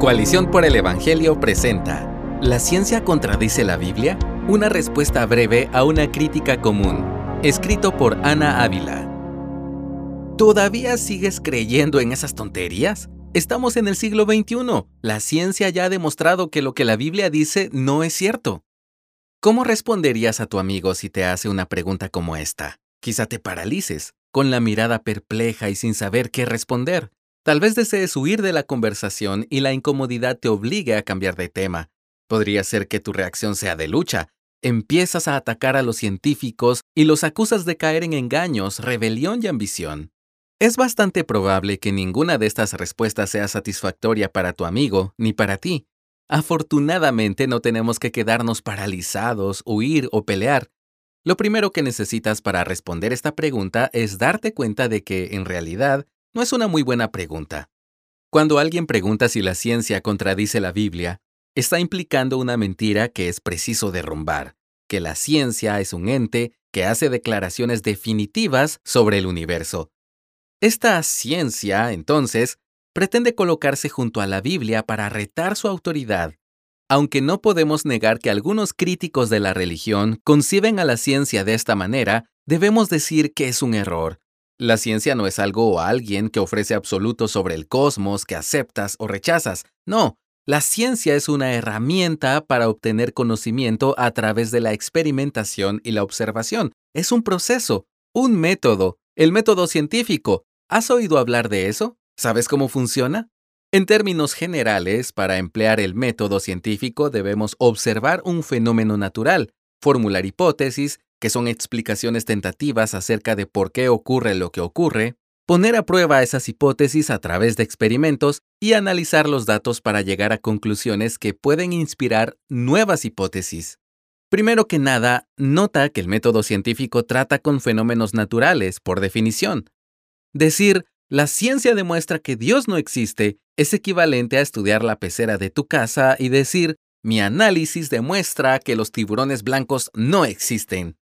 Coalición por el Evangelio presenta ¿La ciencia contradice la Biblia? Una respuesta breve a una crítica común, escrito por Ana Ávila. ¿Todavía sigues creyendo en esas tonterías? Estamos en el siglo XXI. La ciencia ya ha demostrado que lo que la Biblia dice no es cierto. ¿Cómo responderías a tu amigo si te hace una pregunta como esta? Quizá te paralices, con la mirada perpleja y sin saber qué responder. Tal vez desees huir de la conversación y la incomodidad te obligue a cambiar de tema. Podría ser que tu reacción sea de lucha. Empiezas a atacar a los científicos y los acusas de caer en engaños, rebelión y ambición. Es bastante probable que ninguna de estas respuestas sea satisfactoria para tu amigo ni para ti. Afortunadamente no tenemos que quedarnos paralizados, huir o pelear. Lo primero que necesitas para responder esta pregunta es darte cuenta de que, en realidad, no es una muy buena pregunta. Cuando alguien pregunta si la ciencia contradice la Biblia, está implicando una mentira que es preciso derrumbar, que la ciencia es un ente que hace declaraciones definitivas sobre el universo. Esta ciencia, entonces, pretende colocarse junto a la Biblia para retar su autoridad. Aunque no podemos negar que algunos críticos de la religión conciben a la ciencia de esta manera, debemos decir que es un error, la ciencia no es algo o alguien que ofrece absoluto sobre el cosmos que aceptas o rechazas. No, la ciencia es una herramienta para obtener conocimiento a través de la experimentación y la observación. Es un proceso, un método, el método científico. ¿Has oído hablar de eso? ¿Sabes cómo funciona? En términos generales, para emplear el método científico debemos observar un fenómeno natural, formular hipótesis, que son explicaciones tentativas acerca de por qué ocurre lo que ocurre, poner a prueba esas hipótesis a través de experimentos y analizar los datos para llegar a conclusiones que pueden inspirar nuevas hipótesis. Primero que nada, nota que el método científico trata con fenómenos naturales, por definición. Decir, la ciencia demuestra que Dios no existe es equivalente a estudiar la pecera de tu casa y decir, mi análisis demuestra que los tiburones blancos no existen.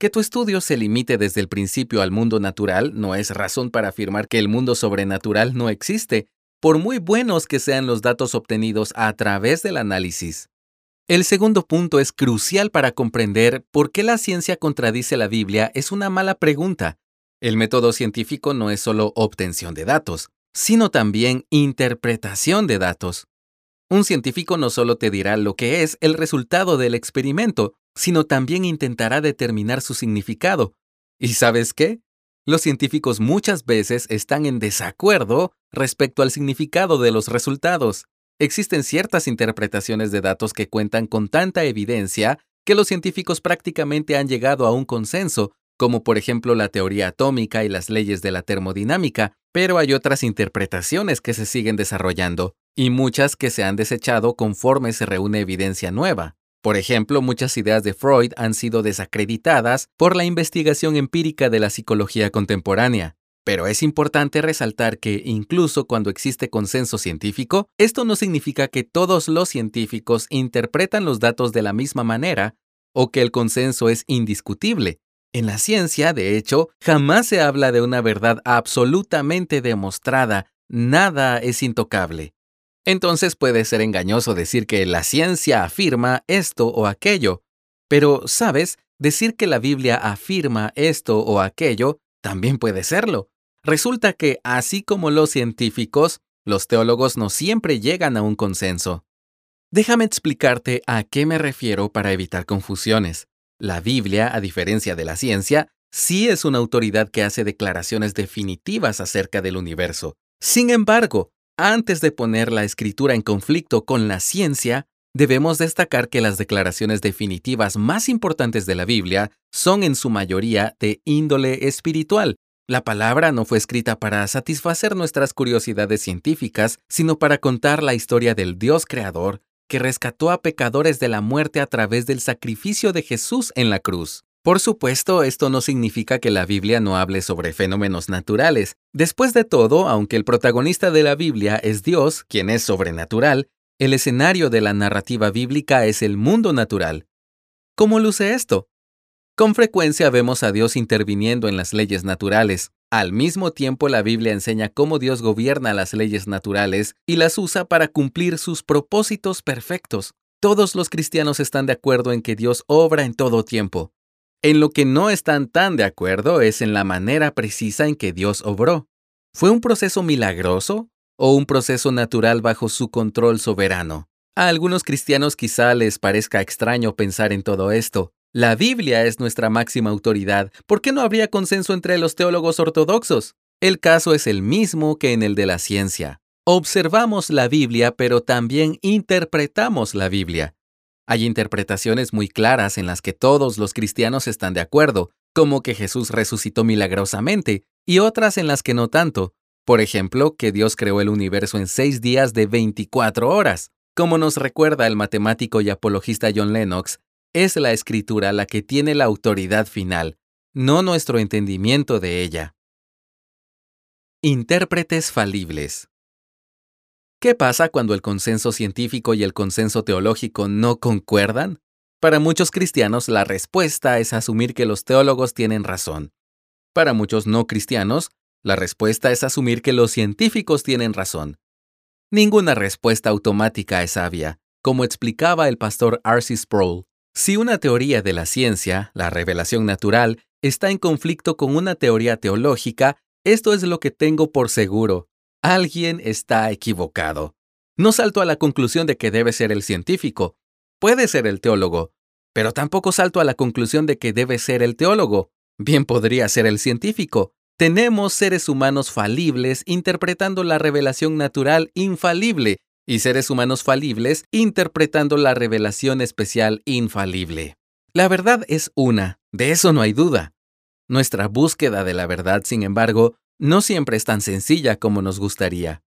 Que tu estudio se limite desde el principio al mundo natural no es razón para afirmar que el mundo sobrenatural no existe, por muy buenos que sean los datos obtenidos a través del análisis. El segundo punto es crucial para comprender por qué la ciencia contradice la Biblia es una mala pregunta. El método científico no es solo obtención de datos, sino también interpretación de datos. Un científico no solo te dirá lo que es el resultado del experimento, sino también intentará determinar su significado. ¿Y sabes qué? Los científicos muchas veces están en desacuerdo respecto al significado de los resultados. Existen ciertas interpretaciones de datos que cuentan con tanta evidencia que los científicos prácticamente han llegado a un consenso, como por ejemplo la teoría atómica y las leyes de la termodinámica, pero hay otras interpretaciones que se siguen desarrollando, y muchas que se han desechado conforme se reúne evidencia nueva. Por ejemplo, muchas ideas de Freud han sido desacreditadas por la investigación empírica de la psicología contemporánea. Pero es importante resaltar que incluso cuando existe consenso científico, esto no significa que todos los científicos interpretan los datos de la misma manera o que el consenso es indiscutible. En la ciencia, de hecho, jamás se habla de una verdad absolutamente demostrada, nada es intocable. Entonces puede ser engañoso decir que la ciencia afirma esto o aquello, pero, ¿sabes? Decir que la Biblia afirma esto o aquello también puede serlo. Resulta que, así como los científicos, los teólogos no siempre llegan a un consenso. Déjame explicarte a qué me refiero para evitar confusiones. La Biblia, a diferencia de la ciencia, sí es una autoridad que hace declaraciones definitivas acerca del universo. Sin embargo, antes de poner la escritura en conflicto con la ciencia, debemos destacar que las declaraciones definitivas más importantes de la Biblia son en su mayoría de índole espiritual. La palabra no fue escrita para satisfacer nuestras curiosidades científicas, sino para contar la historia del Dios creador que rescató a pecadores de la muerte a través del sacrificio de Jesús en la cruz. Por supuesto, esto no significa que la Biblia no hable sobre fenómenos naturales. Después de todo, aunque el protagonista de la Biblia es Dios, quien es sobrenatural, el escenario de la narrativa bíblica es el mundo natural. ¿Cómo luce esto? Con frecuencia vemos a Dios interviniendo en las leyes naturales. Al mismo tiempo, la Biblia enseña cómo Dios gobierna las leyes naturales y las usa para cumplir sus propósitos perfectos. Todos los cristianos están de acuerdo en que Dios obra en todo tiempo. En lo que no están tan de acuerdo es en la manera precisa en que Dios obró. ¿Fue un proceso milagroso o un proceso natural bajo su control soberano? A algunos cristianos quizá les parezca extraño pensar en todo esto, la Biblia es nuestra máxima autoridad. ¿Por qué no habría consenso entre los teólogos ortodoxos? El caso es el mismo que en el de la ciencia. Observamos la Biblia, pero también interpretamos la Biblia. Hay interpretaciones muy claras en las que todos los cristianos están de acuerdo, como que Jesús resucitó milagrosamente, y otras en las que no tanto. Por ejemplo, que Dios creó el universo en seis días de 24 horas. Como nos recuerda el matemático y apologista John Lennox, es la escritura la que tiene la autoridad final, no nuestro entendimiento de ella. Intérpretes falibles. ¿Qué pasa cuando el consenso científico y el consenso teológico no concuerdan? Para muchos cristianos la respuesta es asumir que los teólogos tienen razón. Para muchos no cristianos, la respuesta es asumir que los científicos tienen razón. Ninguna respuesta automática es sabia, como explicaba el pastor R.C. Sproul. Si una teoría de la ciencia, la revelación natural, está en conflicto con una teoría teológica, esto es lo que tengo por seguro. Alguien está equivocado. No salto a la conclusión de que debe ser el científico. Puede ser el teólogo. Pero tampoco salto a la conclusión de que debe ser el teólogo. Bien podría ser el científico. Tenemos seres humanos falibles interpretando la revelación natural infalible y seres humanos falibles interpretando la revelación especial infalible. La verdad es una, de eso no hay duda. Nuestra búsqueda de la verdad, sin embargo, no siempre es tan sencilla como nos gustaría.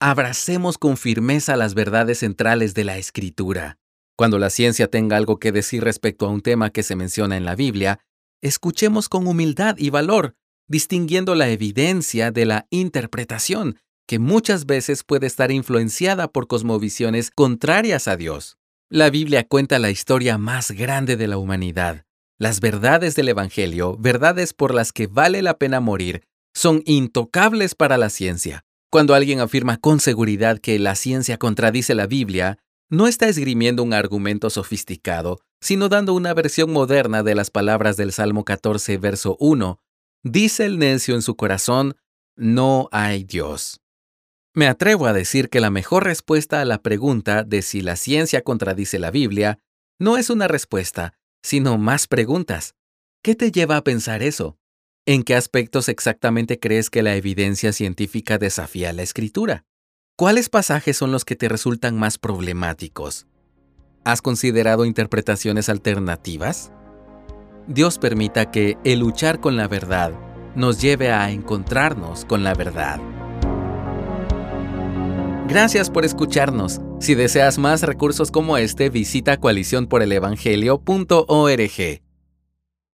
Abracemos con firmeza las verdades centrales de la Escritura. Cuando la ciencia tenga algo que decir respecto a un tema que se menciona en la Biblia, escuchemos con humildad y valor, distinguiendo la evidencia de la interpretación que muchas veces puede estar influenciada por cosmovisiones contrarias a Dios. La Biblia cuenta la historia más grande de la humanidad. Las verdades del Evangelio, verdades por las que vale la pena morir, son intocables para la ciencia. Cuando alguien afirma con seguridad que la ciencia contradice la Biblia, no está esgrimiendo un argumento sofisticado, sino dando una versión moderna de las palabras del Salmo 14, verso 1. Dice el necio en su corazón, no hay Dios. Me atrevo a decir que la mejor respuesta a la pregunta de si la ciencia contradice la Biblia no es una respuesta, sino más preguntas. ¿Qué te lleva a pensar eso? ¿En qué aspectos exactamente crees que la evidencia científica desafía la escritura? ¿Cuáles pasajes son los que te resultan más problemáticos? ¿Has considerado interpretaciones alternativas? Dios permita que el luchar con la verdad nos lleve a encontrarnos con la verdad. Gracias por escucharnos. Si deseas más recursos como este, visita coaliciónporelevangelio.org.